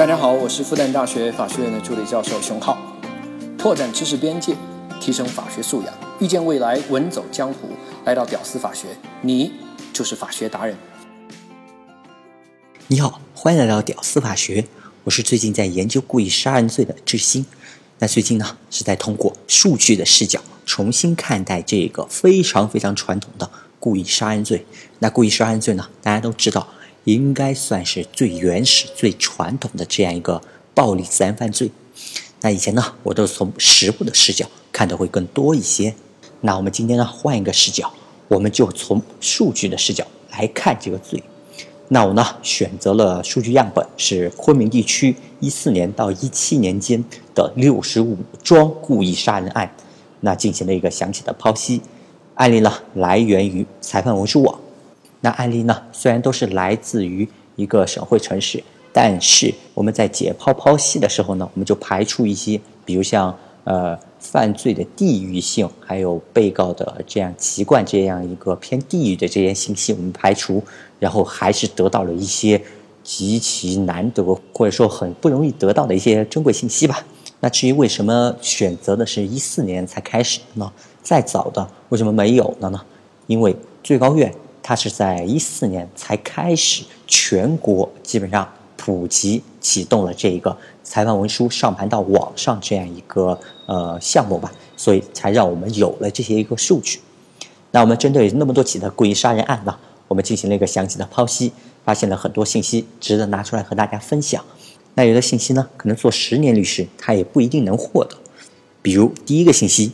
大家好，我是复旦大学法学院的助理教授熊浩，拓展知识边界，提升法学素养，遇见未来，稳走江湖。来到屌丝法学，你就是法学达人。你好，欢迎来到屌丝法学，我是最近在研究故意杀人罪的志新。那最近呢，是在通过数据的视角重新看待这个非常非常传统的故意杀人罪。那故意杀人罪呢，大家都知道。应该算是最原始、最传统的这样一个暴力自然犯罪。那以前呢，我都是从实物的视角看的会更多一些。那我们今天呢，换一个视角，我们就从数据的视角来看这个罪。那我呢，选择了数据样本是昆明地区一四年到一七年间的六十五桩故意杀人案，那进行了一个详细的剖析。案例呢，来源于裁判文书网。那案例呢？虽然都是来自于一个省会城市，但是我们在解剖剖析的时候呢，我们就排除一些，比如像呃犯罪的地域性，还有被告的这样籍贯这样一个偏地域的这些信息，我们排除，然后还是得到了一些极其难得或者说很不容易得到的一些珍贵信息吧。那至于为什么选择的是一四年才开始呢？再早的为什么没有了呢？因为最高院。它是在一四年才开始全国基本上普及启动了这一个裁判文书上盘到网上这样一个呃项目吧，所以才让我们有了这些一个数据。那我们针对那么多起的故意杀人案呢，我们进行了一个详细的剖析，发现了很多信息值得拿出来和大家分享。那有的信息呢，可能做十年律师他也不一定能获得，比如第一个信息，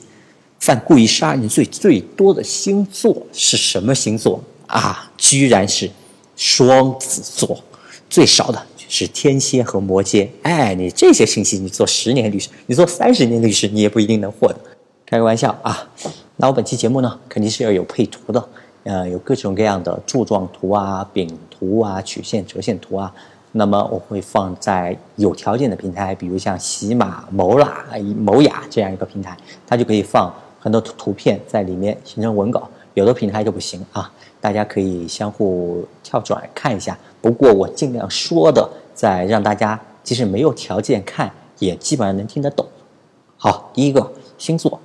犯故意杀人罪最多的星座是什么星座？啊，居然是双子座，最少的是天蝎和摩羯。哎，你这些信息，你做十年律师，你做三十年律师，你也不一定能获得。开个玩笑啊！那我本期节目呢，肯定是要有配图的，呃，有各种各样的柱状图啊、饼图啊、曲线折线图啊。那么我会放在有条件的平台，比如像喜马、某拉、某雅这样一个平台，它就可以放很多图图片在里面形成文稿。有的平台就不行啊。大家可以相互跳转看一下，不过我尽量说的，在让大家即使没有条件看，也基本上能听得懂。好，第一个星座，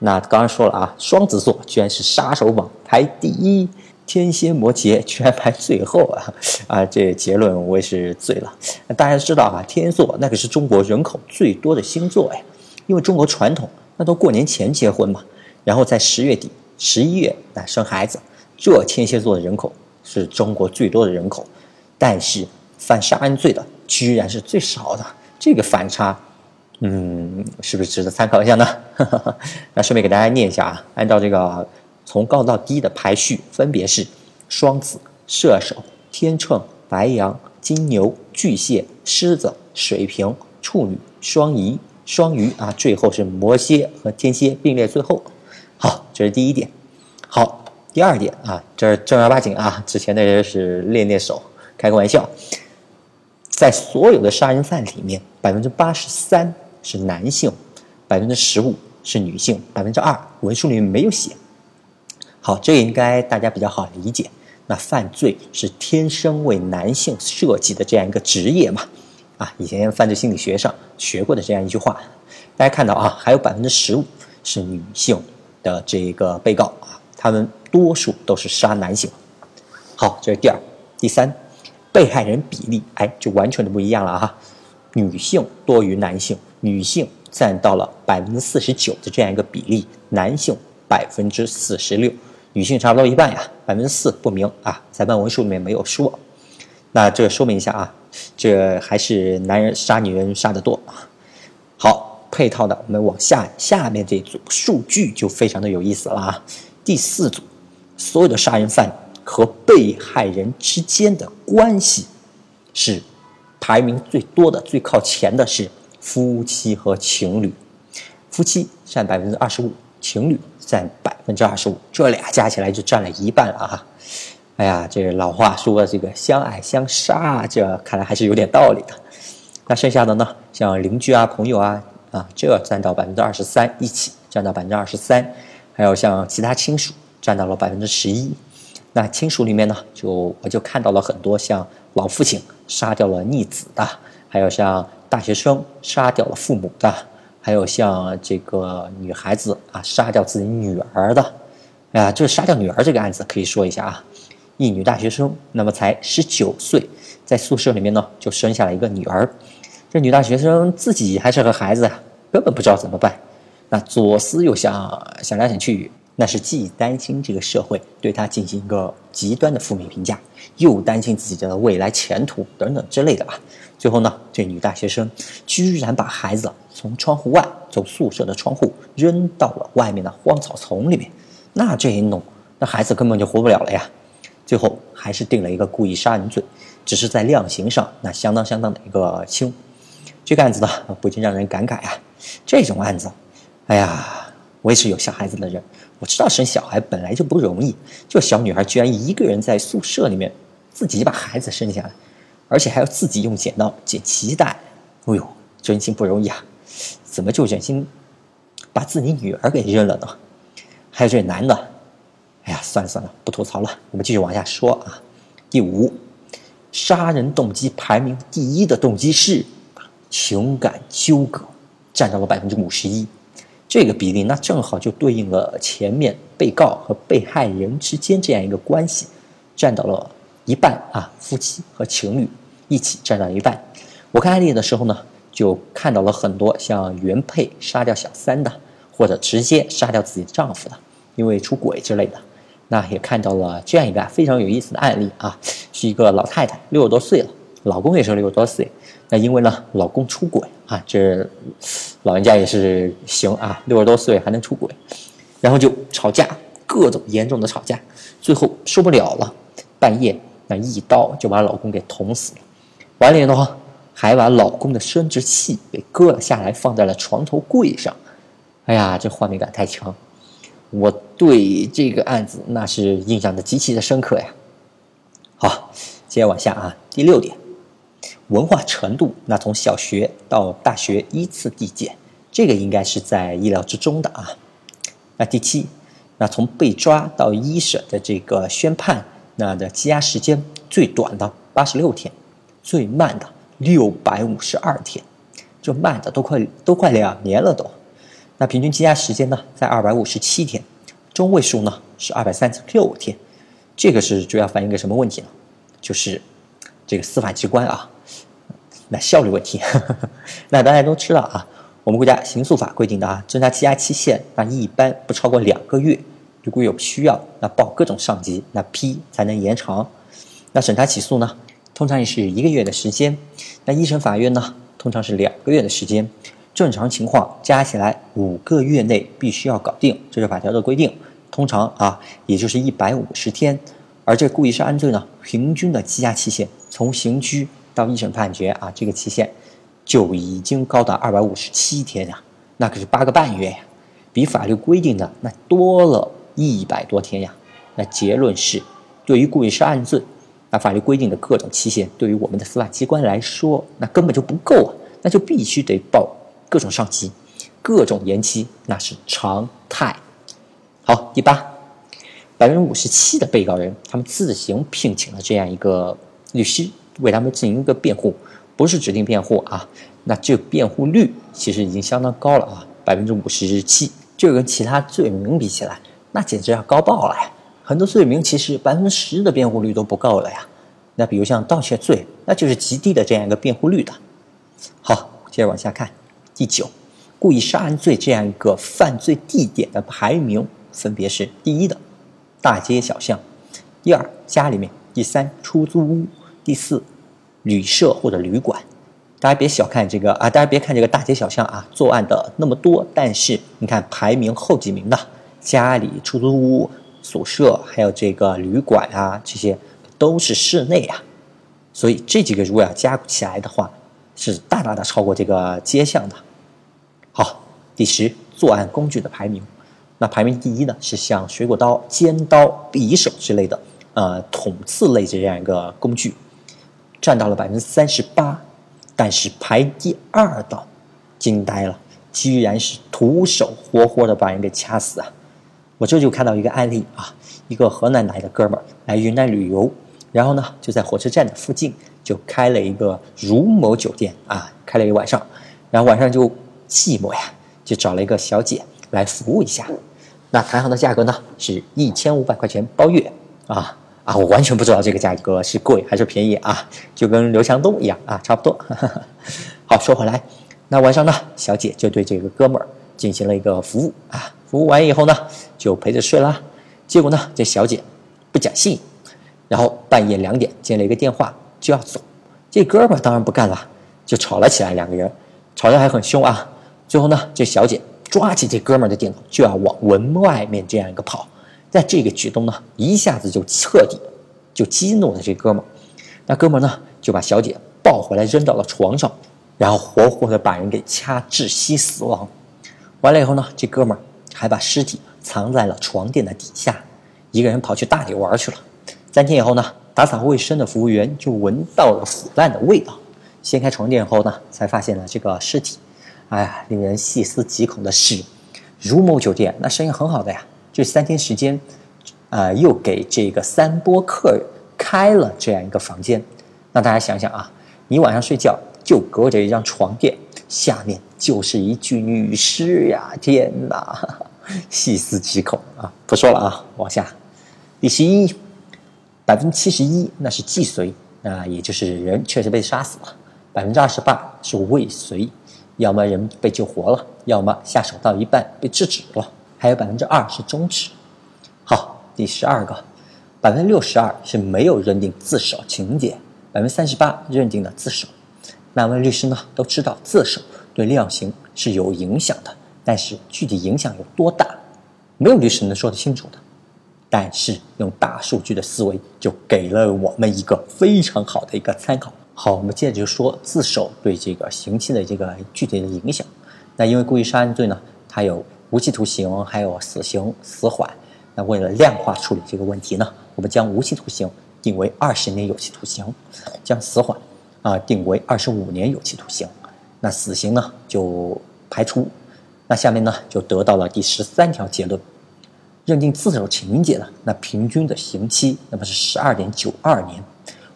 那刚刚说了啊，双子座居然是杀手榜排第一，天蝎摩羯居然排最后啊啊！这结论我也是醉了。大家知道啊，天蝎座那可是中国人口最多的星座哎，因为中国传统那都过年前结婚嘛，然后在十月底、十一月来生孩子。这天蝎座的人口是中国最多的人口，但是犯杀人罪的居然是最少的，这个反差，嗯，是不是值得参考一下呢？那顺便给大家念一下啊，按照这个从高到低的排序，分别是双子、射手、天秤、白羊、金牛、巨蟹、狮子、水瓶、处女、双鱼、双鱼啊，最后是摩羯和天蝎并列最后。这是第一点。好。第二点啊，这是正儿八经啊，之前那些是练练手，开个玩笑。在所有的杀人犯里面，百分之八十三是男性，百分之十五是女性，百分之二文书里面没有写。好，这应该大家比较好理解。那犯罪是天生为男性设计的这样一个职业嘛？啊，以前犯罪心理学上学过的这样一句话。大家看到啊，还有百分之十五是女性的这个被告啊，他们。多数都是杀男性，好，这是第二、第三，被害人比例，哎，就完全的不一样了哈，女性多于男性，女性占到了百分之四十九的这样一个比例，男性百分之四十六，女性差不多一半呀，百分之四不明啊，裁判文书里面没有说，那这说明一下啊，这还是男人杀女人杀的多啊。配套的，我们往下下面这组数据就非常的有意思了啊，第四组。所有的杀人犯和被害人之间的关系是排名最多的、最靠前的是夫妻和情侣，夫妻占百分之二十五，情侣占百分之二十五，这俩加起来就占了一半了啊！哎呀，这个老话说这个相爱相杀，这看来还是有点道理的。那剩下的呢，像邻居啊、朋友啊啊，这占到百分之二十三，一起占到百分之二十三，还有像其他亲属。占到了百分之十一，那亲属里面呢，就我就看到了很多像老父亲杀掉了逆子的，还有像大学生杀掉了父母的，还有像这个女孩子啊杀掉自己女儿的。哎呀，就是杀掉女儿这个案子，可以说一下啊。一女大学生，那么才十九岁，在宿舍里面呢就生下了一个女儿。这女大学生自己还是个孩子，根本不知道怎么办。那左思右想，想来想去，那是既担心这个社会对她进行一个极端的负面评价，又担心自己的未来前途等等之类的吧。最后呢，这女大学生居然把孩子从窗户外，从宿舍的窗户扔到了外面的荒草丛里面。那这一弄，那孩子根本就活不了了呀。最后还是定了一个故意杀人罪，只是在量刑上那相当相当的一个轻。这个案子呢，不禁让人感慨啊，这种案子，哎呀，我也是有小孩子的人，我知道生小孩本来就不容易，就小女孩居然一个人在宿舍里面自己把孩子生下来，而且还要自己用剪刀剪脐带，哎呦，真心不容易啊！怎么就忍心把自己女儿给扔了呢？还有这男的。哎呀，算了算了，不吐槽了。我们继续往下说啊。第五，杀人动机排名第一的动机是情感纠葛，占到了百分之五十一。这个比例那正好就对应了前面被告和被害人之间这样一个关系，占到了一半啊。夫妻和情侣一起占到一半。我看案例的时候呢，就看到了很多像原配杀掉小三的，或者直接杀掉自己丈夫的，因为出轨之类的。那也看到了这样一个非常有意思的案例啊，是一个老太太，六十多岁了，老公也是六十多岁。那因为呢，老公出轨啊，这老人家也是行啊，六十多岁还能出轨，然后就吵架，各种严重的吵架，最后受不了了，半夜那一刀就把老公给捅死了，完了呢，还把老公的生殖器给割了下来，放在了床头柜上。哎呀，这画面感太强。我对这个案子那是印象的极其的深刻呀。好，接着往下啊，第六点，文化程度，那从小学到大学依次递减，这个应该是在意料之中的啊。那第七，那从被抓到一审的这个宣判，那的羁押时间最短的八十六天，最慢的六百五十二天，这慢的都快都快两年了都。那平均羁押时间呢，在二百五十七天，中位数呢是二百三十六天，这个是主要反映个什么问题呢？就是这个司法机关啊，那效率问题。那大家都知道啊，我们国家刑诉法规定的啊，侦查羁押期限那一般不超过两个月，如果有需要，那报各种上级那批才能延长。那审查起诉呢，通常也是一个月的时间，那一审法院呢，通常是两个月的时间。正常情况加起来五个月内必须要搞定，这是法条的规定。通常啊，也就是一百五十天。而这故意杀人罪呢，平均的羁押期限从刑拘到一审判决啊，这个期限就已经高达二百五十七天呀，那可是八个半月呀，比法律规定的那多了一百多天呀。那结论是，对于故意杀人罪，那法律规定的各种期限，对于我们的司法机关来说，那根本就不够啊，那就必须得报。各种上级，各种延期，那是常态。好，第八，百分之五十七的被告人，他们自行聘请了这样一个律师为他们进行一个辩护，不是指定辩护啊。那这辩护率其实已经相当高了啊，百分之五十七，这跟其他罪名比起来，那简直要高爆了呀。很多罪名其实百分之十的辩护率都不够了呀。那比如像盗窃罪，那就是极低的这样一个辩护率的。好，接着往下看。第九，故意杀人罪这样一个犯罪地点的排名分别是：第一的，大街小巷；第二，家里面；第三，出租屋；第四，旅社或者旅馆。大家别小看这个啊！大家别看这个大街小巷啊，作案的那么多，但是你看排名后几名的，家里、出租屋、宿舍，还有这个旅馆啊，这些都是室内啊。所以这几个如果要加起来的话，是大大的超过这个街巷的。好，第十，作案工具的排名，那排名第一呢是像水果刀、尖刀、匕首之类的，呃，捅刺类这样一个工具，占到了百分之三十八。但是排第二的，惊呆了，居然是徒手活活的把人给掐死啊！我这就看到一个案例啊，一个河南来的哥们儿来云南旅游，然后呢就在火车站的附近就开了一个如某酒店啊，开了一晚上，然后晚上就寂寞呀，就找了一个小姐来服务一下。那谈好的价格呢是一千五百块钱包月啊啊！我完全不知道这个价格是贵还是便宜啊，就跟刘强东一样啊，差不多。好，说回来，那晚上呢，小姐就对这个哥们儿进行了一个服务啊，服务完以后呢，就陪着睡了。结果呢，这小姐不讲信，然后半夜两点接了一个电话就要走，这哥们儿当然不干了，就吵了起来，两个人吵得还很凶啊。最后呢，这小姐。抓起这哥们儿的电脑就要往门外面这样一个跑，在这个举动呢，一下子就彻底就激怒了这哥们儿。那哥们儿呢，就把小姐抱回来扔到了床上，然后活活的把人给掐窒息死亡。完了以后呢，这哥们儿还把尸体藏在了床垫的底下，一个人跑去大理玩去了。三天以后呢，打扫卫生的服务员就闻到了腐烂的味道，掀开床垫后呢，才发现了这个尸体。哎呀，令人细思极恐的是，如某酒店那生意很好的呀，这三天时间，啊，又给这个三波客开了这样一个房间。那大家想想啊，你晚上睡觉就隔着一张床垫，下面就是一具女尸呀！天哪，细思极恐啊！不说了啊，往下，第十一，百分之七十一那是既遂，那也就是人确实被杀死了，百分之二十八是未遂。要么人被救活了，要么下手到一半被制止了，还有百分之二是终止。好，第十二个，百分之六十二是没有认定自首情节，百分之三十八认定了自首。两位律师呢都知道自首对量刑是有影响的，但是具体影响有多大，没有律师能说得清楚的。但是用大数据的思维就给了我们一个非常好的一个参考。好，我们接着就说自首对这个刑期的这个具体的影响。那因为故意杀人罪呢，它有无期徒刑，还有死刑、死缓。那为了量化处理这个问题呢，我们将无期徒刑定为二十年有期徒刑，将死缓啊定为二十五年有期徒刑。那死刑呢就排除。那下面呢就得到了第十三条结论：认定自首情节的，那平均的刑期那么是十二点九二年。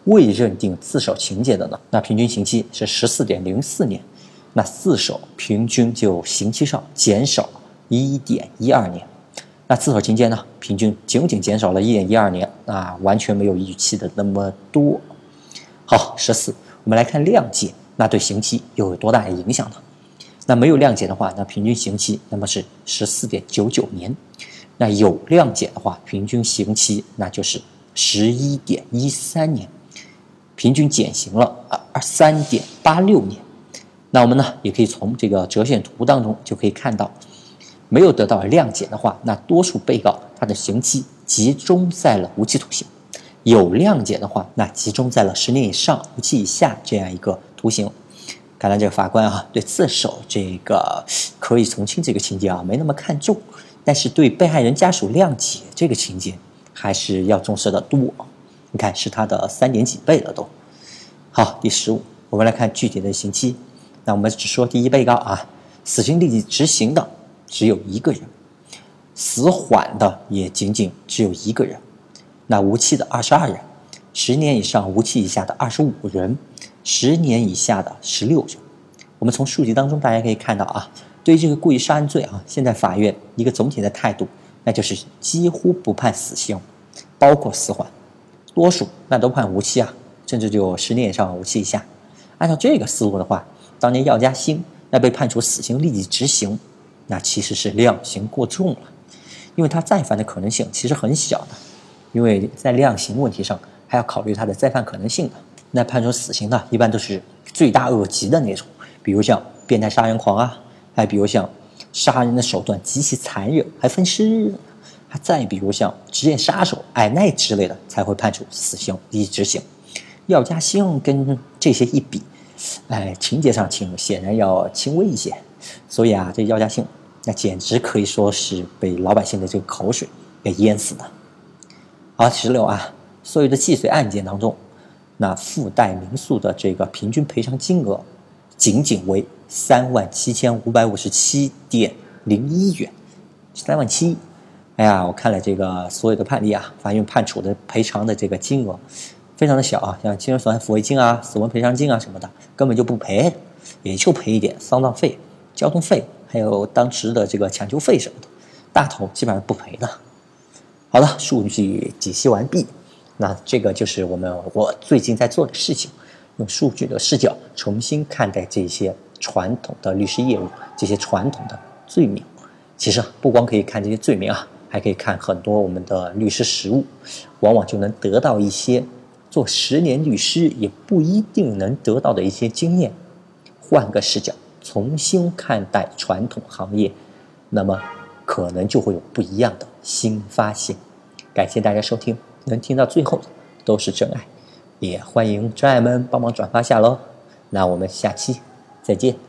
未认定自首情节的呢，那平均刑期是十四点零四年，那自首平均就刑期上减少一点一二年，那自首情节呢，平均仅仅减少了一点一二年，啊，完全没有预期的那么多。好，十四，我们来看谅解，那对刑期又有多大的影响呢？那没有谅解的话，那平均刑期那么是十四点九九年，那有谅解的话，平均刑期那就是十一点一三年。平均减刑了啊，二三点八六年。那我们呢，也可以从这个折线图当中就可以看到，没有得到谅解的话，那多数被告他的刑期集中在了无期徒刑；有谅解的话，那集中在了十年以上、无期以下这样一个徒刑。看来这个法官啊，对自首这个可以从轻这个情节啊，没那么看重，但是对被害人家属谅解这个情节，还是要重视的多。你看，是他的三点几倍了都。好，第十五，我们来看具体的刑期。那我们只说第一被告啊，死刑立即执行的只有一个人，死缓的也仅仅只有一个人。那无期的二十二人，十年以上、无期以下的二十五人，十年以下的十六人。我们从数据当中大家可以看到啊，对于这个故意杀人罪啊，现在法院一个总体的态度，那就是几乎不判死刑，包括死缓。多数那都判无期啊，甚至就十年以上无期以下。按照这个思路的话，当年药家鑫那被判处死刑立即执行，那其实是量刑过重了，因为他再犯的可能性其实很小的，因为在量刑问题上还要考虑他的再犯可能性的。那判处死刑的一般都是罪大恶极的那种，比如像变态杀人狂啊，还比如像杀人的手段极其残忍，还分尸。还再比如像职业杀手矮奈之类的，才会判处死刑立即执行。药家鑫跟这些一比，哎，情节上轻，显然要轻微一些。所以啊，这药家鑫那简直可以说是被老百姓的这个口水给淹死的。好，十六啊，所有的既遂案件当中，那附带民诉的这个平均赔偿金额，仅仅为三万七千五百五十七点零一元，三万七。哎呀，我看了这个所有的判例啊，法院判处的赔偿的这个金额，非常的小啊，像精神损害抚慰金啊、死亡赔偿金啊什么的，根本就不赔，也就赔一点丧葬费、交通费，还有当时的这个抢救费什么的，大头基本上不赔的。好了，数据解析完毕，那这个就是我们我最近在做的事情，用数据的视角重新看待这些传统的律师业务，这些传统的罪名。其实不光可以看这些罪名啊，还可以看很多我们的律师实务，往往就能得到一些做十年律师也不一定能得到的一些经验。换个视角，重新看待传统行业，那么。可能就会有不一样的新发现。感谢大家收听，能听到最后的都是真爱，也欢迎真爱们帮忙转发下喽。那我们下期再见。